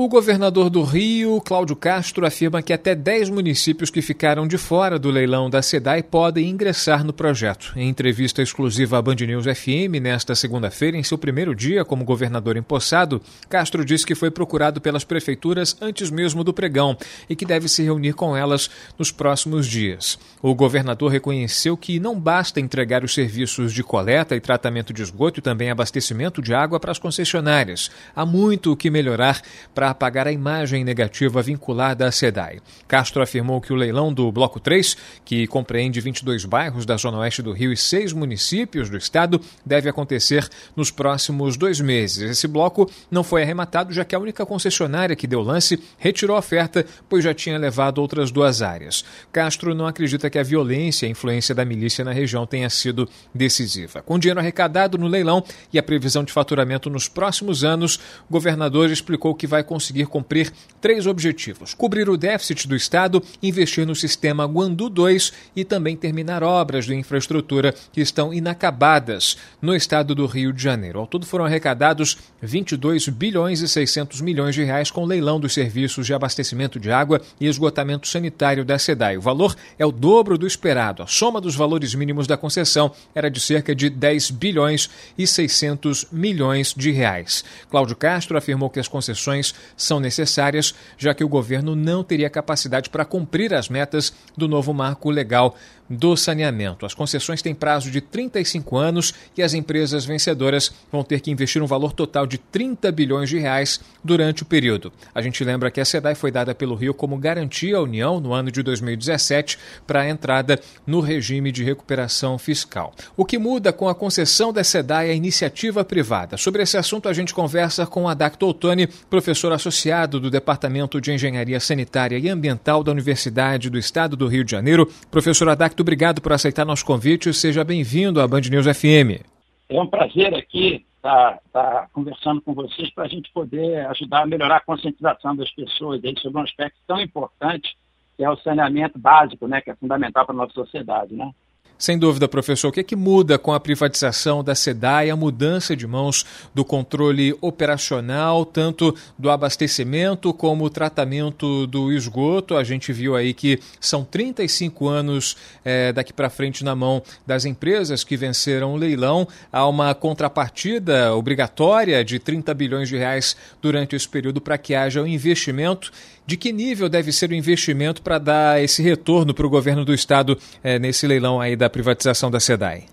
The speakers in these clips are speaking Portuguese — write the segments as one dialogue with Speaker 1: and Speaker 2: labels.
Speaker 1: O governador do Rio, Cláudio Castro, afirma que até 10 municípios que ficaram de fora do leilão da SEDAI podem ingressar no projeto. Em entrevista exclusiva à Band News FM nesta segunda-feira, em seu primeiro dia como governador empossado, Castro disse que foi procurado pelas prefeituras antes mesmo do pregão e que deve se reunir com elas nos próximos dias. O governador reconheceu que não basta entregar os serviços de coleta e tratamento de esgoto e também abastecimento de água para as concessionárias. Há muito o que melhorar para apagar a imagem negativa vinculada à SEDAI. Castro afirmou que o leilão do Bloco 3, que compreende 22 bairros da Zona Oeste do Rio e seis municípios do estado, deve acontecer nos próximos dois meses. Esse bloco não foi arrematado, já que a única concessionária que deu lance retirou a oferta, pois já tinha levado outras duas áreas. Castro não acredita que a violência e a influência da milícia na região tenha sido decisiva. Com dinheiro arrecadado no leilão e a previsão de faturamento nos próximos anos, o governador explicou que vai conseguir cumprir três objetivos: cobrir o déficit do Estado, investir no sistema Guandu 2 e também terminar obras de infraestrutura que estão inacabadas no estado do Rio de Janeiro. Ao todo foram arrecadados 22 bilhões e 600 milhões de reais com leilão dos serviços de abastecimento de água e esgotamento sanitário da SEDAI. O valor é o dobro do esperado. A soma dos valores mínimos da concessão era de cerca de 10 bilhões e 600 milhões de reais. Cláudio Castro afirmou que as concessões são necessárias, já que o governo não teria capacidade para cumprir as metas do novo marco legal do saneamento. As concessões têm prazo de 35 anos e as empresas vencedoras vão ter que investir um valor total de 30 bilhões de reais durante o período. A gente lembra que a SEDAI foi dada pelo Rio como garantia à União no ano de 2017 para a entrada no regime de recuperação fiscal. O que muda com a concessão da SEDAI a iniciativa privada. Sobre esse assunto a gente conversa com Adacto Ottoni, professor associado do Departamento de Engenharia Sanitária e Ambiental da Universidade do Estado do Rio de Janeiro. Professor Adacto muito obrigado por aceitar nosso convite. Seja bem-vindo à Band News FM.
Speaker 2: É um prazer aqui estar, estar conversando com vocês para a gente poder ajudar a melhorar a conscientização das pessoas aí sobre um aspecto tão importante que é o saneamento básico, né, que é fundamental para a nossa sociedade, né?
Speaker 1: Sem dúvida, professor, o que, é que muda com a privatização da SEDAI, a mudança de mãos do controle operacional, tanto do abastecimento como o tratamento do esgoto? A gente viu aí que são 35 anos é, daqui para frente na mão das empresas que venceram o leilão. Há uma contrapartida obrigatória de 30 bilhões de reais durante esse período para que haja um investimento. De que nível deve ser o investimento para dar esse retorno para o governo do Estado é, nesse leilão aí da privatização da SEDAI?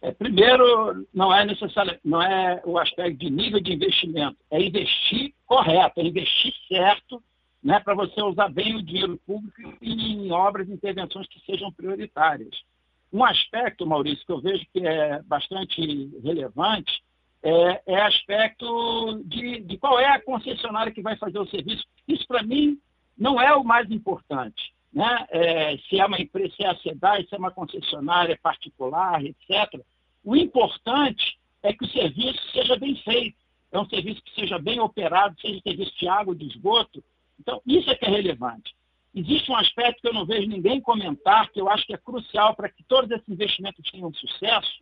Speaker 2: É, primeiro, não é necessário, não é o aspecto de nível de investimento, é investir correto, é investir certo, né, para você usar bem o dinheiro público em obras e intervenções que sejam prioritárias. Um aspecto, Maurício, que eu vejo que é bastante relevante é, é aspecto de, de qual é a concessionária que vai fazer o serviço. Isso, para mim, não é o mais importante né? É, se é uma empresa, se é a SEDAI, se é uma concessionária particular, etc. O importante é que o serviço seja bem feito, é um serviço que seja bem operado, seja serviço de água, de esgoto. Então, isso é que é relevante. Existe um aspecto que eu não vejo ninguém comentar, que eu acho que é crucial para que todos esses investimentos tenham sucesso,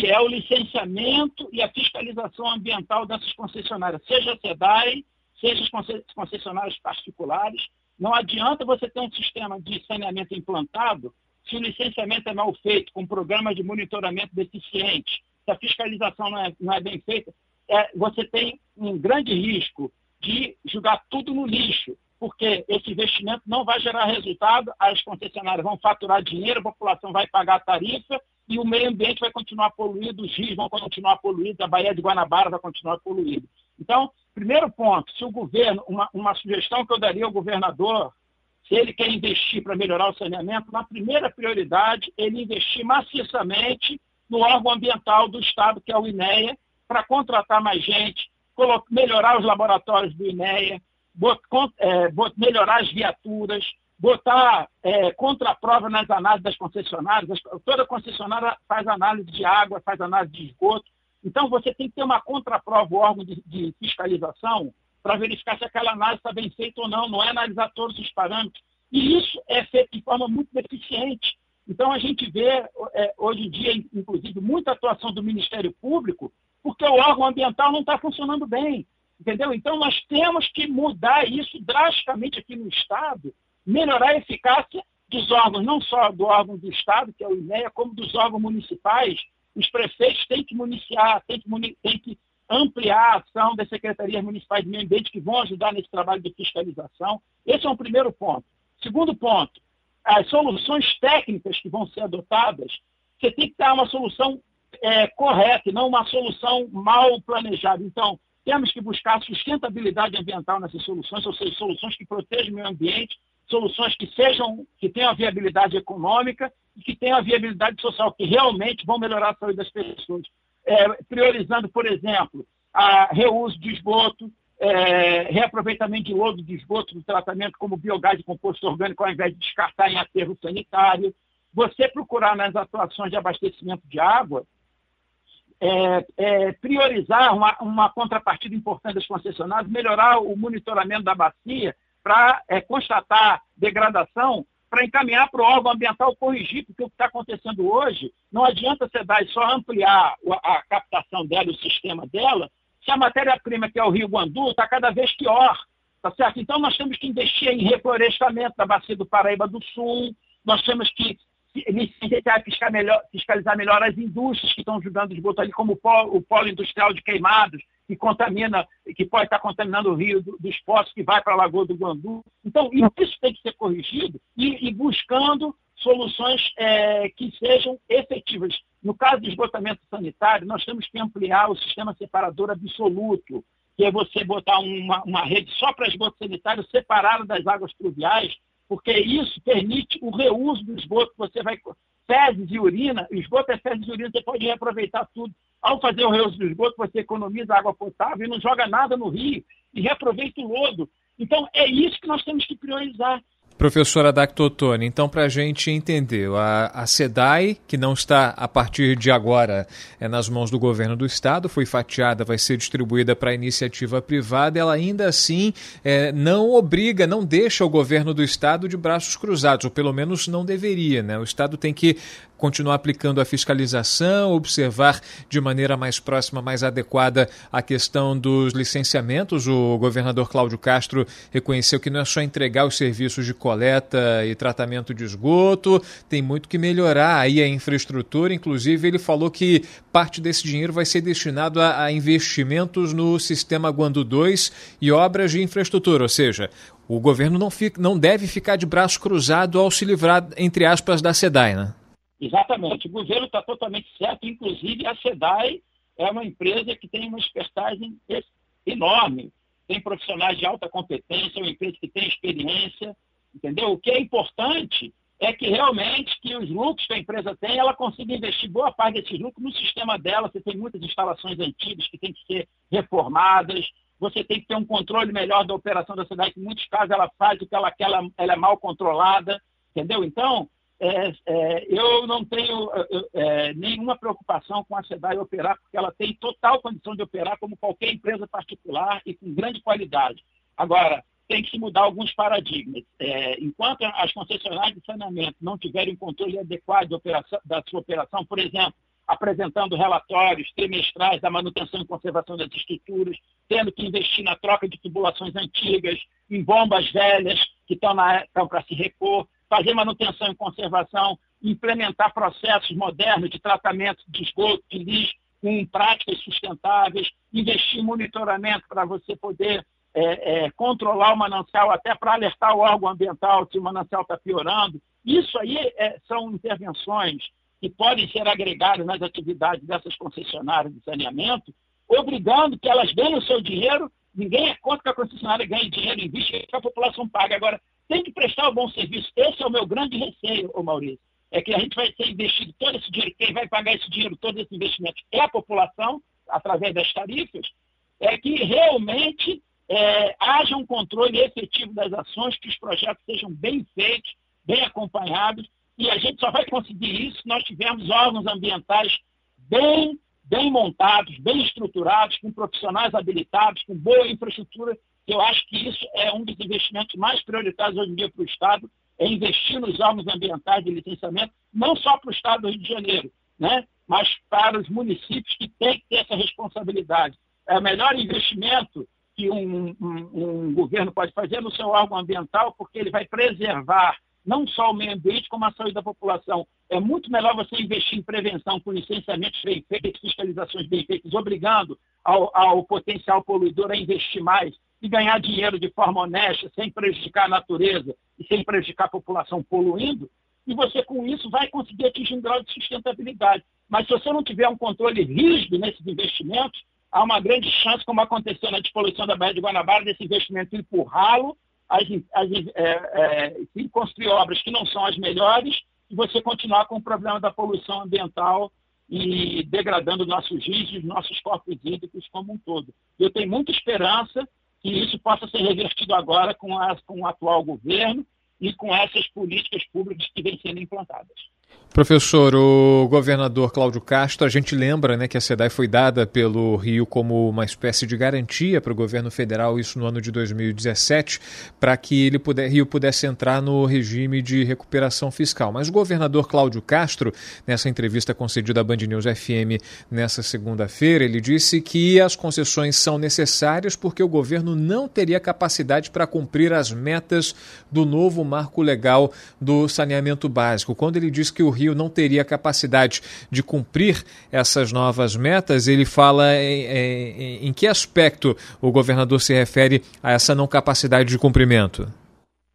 Speaker 2: que é o licenciamento e a fiscalização ambiental dessas concessionárias, seja a SEDAI, seja as concessionárias particulares, não adianta você ter um sistema de saneamento implantado se o licenciamento é mal feito, com programa de monitoramento deficiente, se a fiscalização não é, não é bem feita, é, você tem um grande risco de jogar tudo no lixo, porque esse investimento não vai gerar resultado, as concessionárias vão faturar dinheiro, a população vai pagar a tarifa e o meio ambiente vai continuar poluído, os rios vão continuar poluídos, a Baía de Guanabara vai continuar poluída. Então, primeiro ponto, se o governo, uma, uma sugestão que eu daria ao governador, se ele quer investir para melhorar o saneamento, na primeira prioridade, ele investir maciçamente no órgão ambiental do Estado, que é o INEA, para contratar mais gente, melhorar os laboratórios do INEA, bot, melhorar as viaturas, botar é, contraprova nas análises das concessionárias. Toda concessionária faz análise de água, faz análise de esgoto. Então, você tem que ter uma contraprova, o órgão de, de fiscalização, para verificar se aquela análise está bem feita ou não, não é analisar todos os parâmetros. E isso é feito de forma muito deficiente. Então, a gente vê, é, hoje em dia, inclusive, muita atuação do Ministério Público, porque o órgão ambiental não está funcionando bem. Entendeu? Então, nós temos que mudar isso drasticamente aqui no Estado, melhorar a eficácia dos órgãos, não só do órgão do Estado, que é o INEA, como dos órgãos municipais. Os prefeitos têm que municiar, têm que, têm que ampliar a ação das secretarias municipais de meio ambiente que vão ajudar nesse trabalho de fiscalização. Esse é um primeiro ponto. Segundo ponto, as soluções técnicas que vão ser adotadas, você tem que dar uma solução é, correta não uma solução mal planejada. Então, temos que buscar sustentabilidade ambiental nessas soluções, ou seja, soluções que protejam o meio ambiente, soluções que sejam, que tenham a viabilidade econômica e que tenham viabilidade social, que realmente vão melhorar a saúde das pessoas. É, priorizando, por exemplo, a reuso de esgoto, é, reaproveitamento de lodo de esgoto do tratamento como biogás de composto orgânico, ao invés de descartar em aterro sanitário. Você procurar nas atuações de abastecimento de água, é, é, priorizar uma, uma, contrapartida importante das concessionárias, melhorar o monitoramento da bacia para é, constatar degradação, para encaminhar para o órgão ambiental corrigir, porque o que está acontecendo hoje, não adianta você dar só ampliar a, captação dela, o sistema dela, se a matéria-prima, que é o Rio Guandu, está cada vez pior. Tá certo? Então, nós temos que investir em reflorestamento da bacia do Paraíba do Sul, nós temos que fiscalizar melhor, fiscalizar melhor as indústrias que estão jogando esgoto ali, como o polo, o polo industrial de queimados, que contamina, que pode estar contaminando o rio do, dos poços que vai para a Lagoa do Guandu. Então, isso tem que ser corrigido e, e buscando soluções é, que sejam efetivas. No caso do esgotamento sanitário, nós temos que ampliar o sistema separador absoluto, que é você botar uma, uma rede só para esgoto sanitário separado das águas pluviais, porque isso permite o reuso do esgoto. Você vai fezes e urina, esgoto é fezes e urina, você pode reaproveitar tudo. Ao fazer o reuso do esgoto, você economiza água potável e não joga nada no rio e reaproveita o lodo. Então, é isso que nós temos que priorizar.
Speaker 1: Professora Dactotone, então para a gente entender, a, SEDAI, que não está a partir de agora é, nas mãos do governo do estado, foi fatiada, vai ser distribuída para iniciativa privada, ela ainda assim é, não obriga, não deixa o governo do estado de braços cruzados, ou pelo menos não deveria. Né? O estado tem que continuar aplicando a fiscalização, observar de maneira mais próxima, mais adequada a questão dos licenciamentos. O governador Cláudio Castro reconheceu que não é só entregar os serviços de coleta e tratamento de esgoto, tem muito que melhorar aí a infraestrutura. Inclusive, ele falou que parte desse dinheiro vai ser destinado a, a investimentos no sistema Guandu 2 e obras de infraestrutura, ou seja, o governo não, fica, não deve ficar de braço cruzado ao se livrar, entre aspas, da SEDAI, né?
Speaker 2: Exatamente. O governo está totalmente certo. Inclusive, a SEDAI é uma empresa que tem uma expertise enorme. Tem profissionais de alta competência, é uma empresa que tem experiência, entendeu? O que é importante é que realmente que os lucros que a empresa tem, ela consiga investir boa parte desses lucros no sistema dela. Você tem muitas instalações antigas que têm que ser reformadas, você tem que ter um controle melhor da operação da cidade, que em muitos casos ela faz o que ela quer, ela, ela é mal controlada, entendeu? Então, é, é, eu não tenho é, nenhuma preocupação com a SEDAI operar, porque ela tem total condição de operar como qualquer empresa particular e com grande qualidade. Agora, tem que se mudar alguns paradigmas. É, enquanto as concessionárias de saneamento não tiverem controle adequado da sua operação, por exemplo, apresentando relatórios trimestrais da manutenção e conservação das estruturas, tendo que investir na troca de tubulações antigas, em bombas velhas que estão para se repor, fazer manutenção e conservação, implementar processos modernos de tratamento de esgoto, de lixo, com práticas sustentáveis, investir em monitoramento para você poder é, é, controlar o manancial, até para alertar o órgão ambiental se o manancial está piorando. Isso aí é, são intervenções que podem ser agregadas nas atividades dessas concessionárias de saneamento, obrigando que elas ganhem o seu dinheiro. Ninguém é contra que a concessionária ganhe dinheiro, investe, que a população pague. Agora, tem que prestar um bom serviço. Esse é o meu grande receio, ô Maurício. É que a gente vai ser investido todo esse dinheiro, quem vai pagar esse dinheiro, todo esse investimento é a população, através das tarifas, é que realmente é, haja um controle efetivo das ações, que os projetos sejam bem feitos, bem acompanhados, e a gente só vai conseguir isso se nós tivermos órgãos ambientais bem, bem montados, bem estruturados, com profissionais habilitados, com boa infraestrutura Eu acho que isso é um dos investimentos mais prioritários hoje em dia para o Estado, é investir nos órgãos ambientais de licenciamento, não só para o Estado do Rio de Janeiro, né? mas para os municípios que têm que ter essa responsabilidade. É o melhor investimento que um, um, um governo pode fazer no seu órgão ambiental, porque ele vai preservar não só o meio ambiente, como a saúde da população. É muito melhor você investir em prevenção com licenciamentos bem feitos, fiscalizações bem feitas, obrigando ao, ao potencial poluidor a investir mais e ganhar dinheiro de forma honesta, sem prejudicar a natureza e sem prejudicar a população poluindo, e você, com isso, vai conseguir atingir um grau de sustentabilidade. Mas se você não tiver um controle rígido nesses investimentos, há uma grande chance, como aconteceu na despoluição da Baía de Guanabara, desse investimento empurrá-lo, as, as, é, é, construir obras que não são as melhores, e você continuar com o problema da poluição ambiental e degradando nossos rios, nossos corpos hídricos como um todo. Eu tenho muita esperança que isso possa ser revertido agora com, a, com o atual governo e com essas políticas públicas que vêm sendo implantadas.
Speaker 1: Professor, o governador Cláudio Castro, a gente lembra né, que a SEDAI foi dada pelo Rio como uma espécie de garantia para o governo federal, isso no ano de 2017, para que ele puder, Rio pudesse entrar no regime de recuperação fiscal. Mas o governador Cláudio Castro, nessa entrevista concedida à Band News FM nessa segunda-feira, ele disse que as concessões são necessárias porque o governo não teria capacidade para cumprir as metas do novo marco legal do saneamento básico. Quando ele diz que o Rio não teria capacidade de cumprir essas novas metas, ele fala em, em, em que aspecto o governador se refere a essa não capacidade de cumprimento?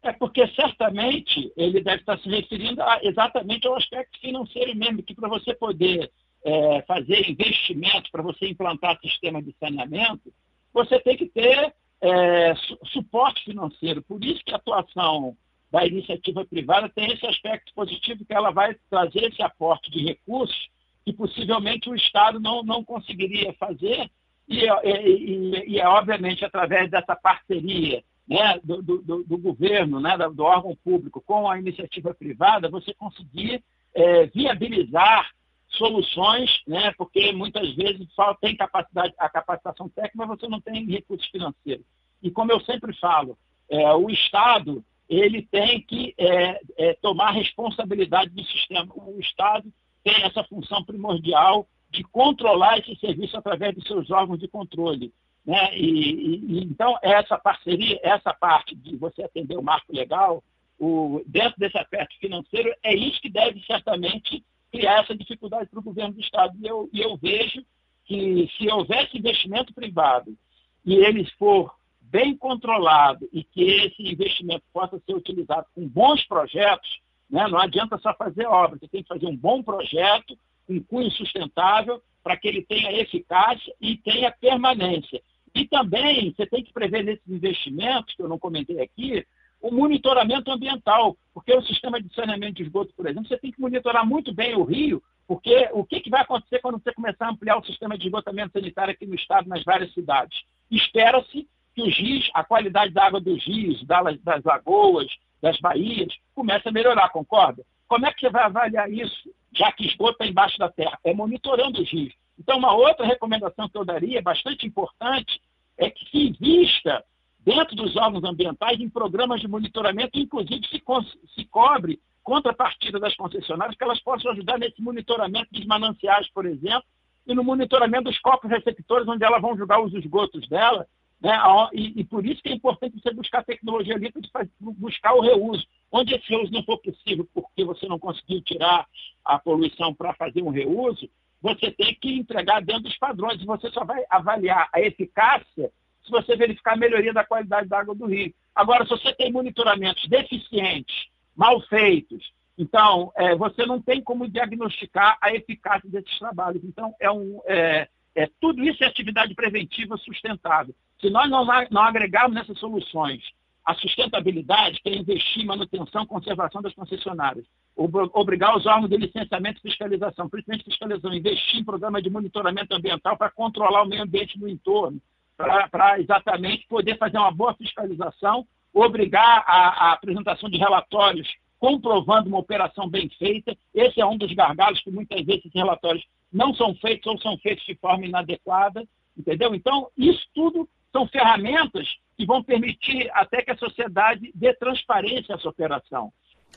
Speaker 2: É porque certamente ele deve estar se referindo a, exatamente ao aspecto financeiro mesmo, que para você poder é, fazer investimento, para você implantar sistema de saneamento, você tem que ter é, su suporte financeiro. Por isso que a atuação da iniciativa privada tem esse aspecto positivo que ela vai trazer esse aporte de recursos que possivelmente o Estado não, não conseguiria fazer e, e, e é obviamente através dessa parceria né, do, do, do, governo, né, do órgão público com a iniciativa privada, você conseguir é, viabilizar soluções, né, porque muitas vezes só tem capacidade, a capacitação técnica, mas você não tem recursos financeiros. E como eu sempre falo, é, o Estado ele tem que é, é, tomar responsabilidade do sistema. O Estado tem essa função primordial de controlar esse serviço através dos seus órgãos de controle. Né? E, e, então, essa parceria, essa parte de você atender o marco legal, o, dentro desse aspecto financeiro, é isso que deve certamente criar essa dificuldade para o governo do Estado. E eu, e eu vejo que se houvesse investimento privado e eles for bem controlado e que esse investimento possa ser utilizado com bons projetos, né? não adianta só fazer obra, você tem que fazer um bom projeto, um cunho sustentável, para que ele tenha eficácia e tenha permanência. E também você tem que prever nesses investimentos, que eu não comentei aqui, o monitoramento ambiental, porque o sistema de saneamento de esgoto, por exemplo, você tem que monitorar muito bem o rio, porque o que, que vai acontecer quando você começar a ampliar o sistema de esgotamento sanitário aqui no estado, nas várias cidades? Espera-se que os rios, a qualidade da água dos rios, das, lagoas, das baías, começa a melhorar, concorda? Como é que você vai avaliar isso, já que esgoto está embaixo da terra? É monitorando os rios. Então, uma outra recomendação que eu daria, bastante importante, é que se invista dentro dos órgãos ambientais em programas de monitoramento, inclusive se, se cobre contrapartida das concessionárias, que elas possam ajudar nesse monitoramento dos mananciais, por exemplo, e no monitoramento dos corpos receptores, onde elas vão jogar os esgotos dela, né? E, e, por isso que é importante você buscar tecnologia livre para buscar o reuso. Onde esse reuso não for possível, porque você não conseguiu tirar a poluição para fazer um reuso, você tem que entregar dentro dos padrões. E você só vai avaliar a eficácia se você verificar a melhoria da qualidade da água do rio. Agora, se você tem monitoramentos deficientes, mal feitos, então é, você não tem como diagnosticar a eficácia desses trabalhos. Então, é um, é, é, tudo isso é atividade preventiva sustentável. Se nós não, não agregarmos nessas soluções a sustentabilidade, que é investir em manutenção e conservação das concessionárias, obrigar os órgãos de licenciamento e fiscalização, principalmente fiscalização, investir em programas de monitoramento ambiental para controlar o meio ambiente no entorno, para exatamente poder fazer uma boa fiscalização, obrigar a, a apresentação de relatórios comprovando uma operação bem feita. Esse é um dos gargalos que muitas vezes esses relatórios não são feitos ou são feitos de forma inadequada, entendeu? Então, isso tudo são ferramentas que vão permitir até que a sociedade dê transparência a essa operação.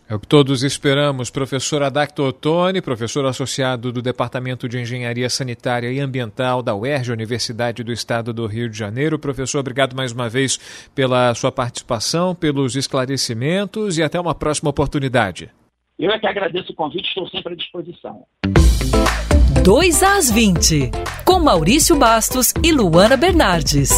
Speaker 1: É o que todos esperamos. Professor Adacto Ottoni, professor associado do Departamento de Engenharia Sanitária e Ambiental da UERJ, Universidade do Estado do Rio de Janeiro. Professor, obrigado mais uma vez pela sua participação, pelos esclarecimentos e até uma próxima oportunidade.
Speaker 2: Eu é que agradeço o convite, estou sempre à disposição.
Speaker 3: 2 às 20, com Maurício Bastos e Luana Bernardes.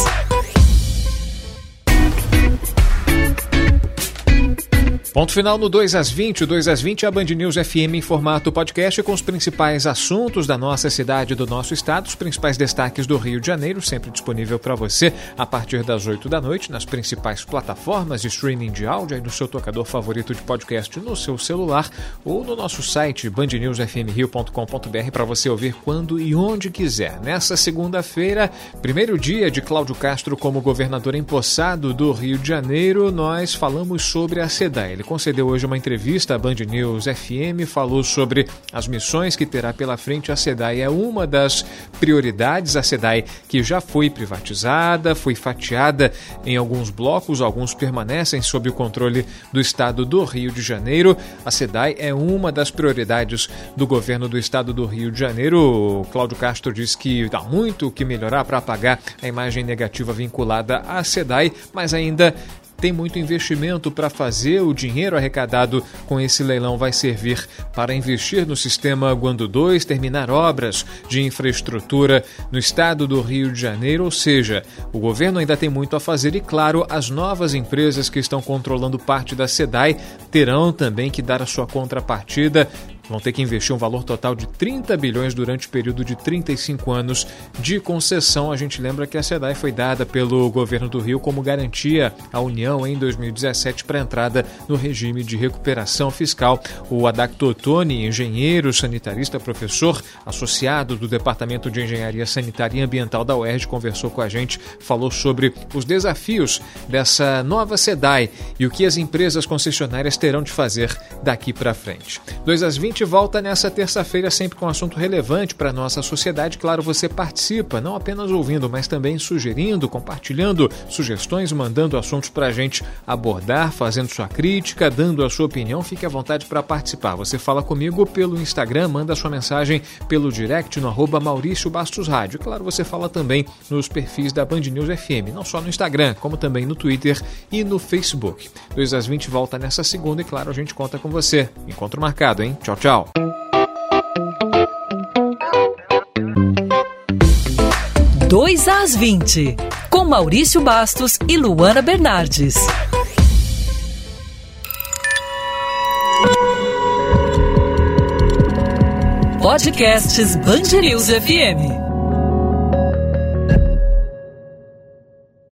Speaker 1: Ponto final no 2 às 20. O 2 às 20 é a Band News FM em formato podcast com os principais assuntos da nossa cidade e do nosso estado, os principais destaques do Rio de Janeiro, sempre disponível para você a partir das 8 da noite nas principais plataformas de streaming de áudio e no seu tocador favorito de podcast no seu celular ou no nosso site bandnewsfmrio.com.br para você ouvir quando e onde quiser. Nessa segunda-feira, primeiro dia de Cláudio Castro como governador empossado do Rio de Janeiro, nós falamos sobre a SEDAI. Ele concedeu hoje uma entrevista à Band News FM, falou sobre as missões que terá pela frente a SEDAI. É uma das prioridades, a SEDAI que já foi privatizada, foi fatiada em alguns blocos, alguns permanecem sob o controle do estado do Rio de Janeiro. A SEDAI é uma das prioridades do governo do estado do Rio de Janeiro. Cláudio Castro diz que há muito o que melhorar para apagar a imagem negativa vinculada à SEDAI, mas ainda tem muito investimento para fazer. O dinheiro arrecadado com esse leilão vai servir para investir no sistema Guando 2, terminar obras de infraestrutura no estado do Rio de Janeiro. Ou seja, o governo ainda tem muito a fazer e, claro, as novas empresas que estão controlando parte da SEDAI terão também que dar a sua contrapartida vão ter que investir um valor total de 30 bilhões durante o período de 35 anos de concessão. A gente lembra que a SEDAI foi dada pelo governo do Rio como garantia à União em 2017 para entrada no regime de recuperação fiscal. O Adacto Ottoni, engenheiro sanitarista, professor associado do Departamento de Engenharia Sanitária e Ambiental da UERJ, conversou com a gente, falou sobre os desafios dessa nova SEDAI e o que as empresas concessionárias terão de fazer daqui para frente. 2 às 20 gente volta nessa terça-feira sempre com um assunto relevante para a nossa sociedade. Claro, você participa, não apenas ouvindo, mas também sugerindo, compartilhando sugestões, mandando assuntos para a gente abordar, fazendo sua crítica, dando a sua opinião. Fique à vontade para participar. Você fala comigo pelo Instagram, manda sua mensagem pelo direct no arroba Maurício Bastos Rádio. Claro, você fala também nos perfis da Band News FM, não só no Instagram, como também no Twitter e no Facebook. 2 às 20 volta nessa segunda e, claro, a gente conta com você. Encontro marcado, hein? Tchau, tchau. Tchau.
Speaker 3: 2 às 20, com Maurício Bastos e Luana Bernardes. Podcasts News FM.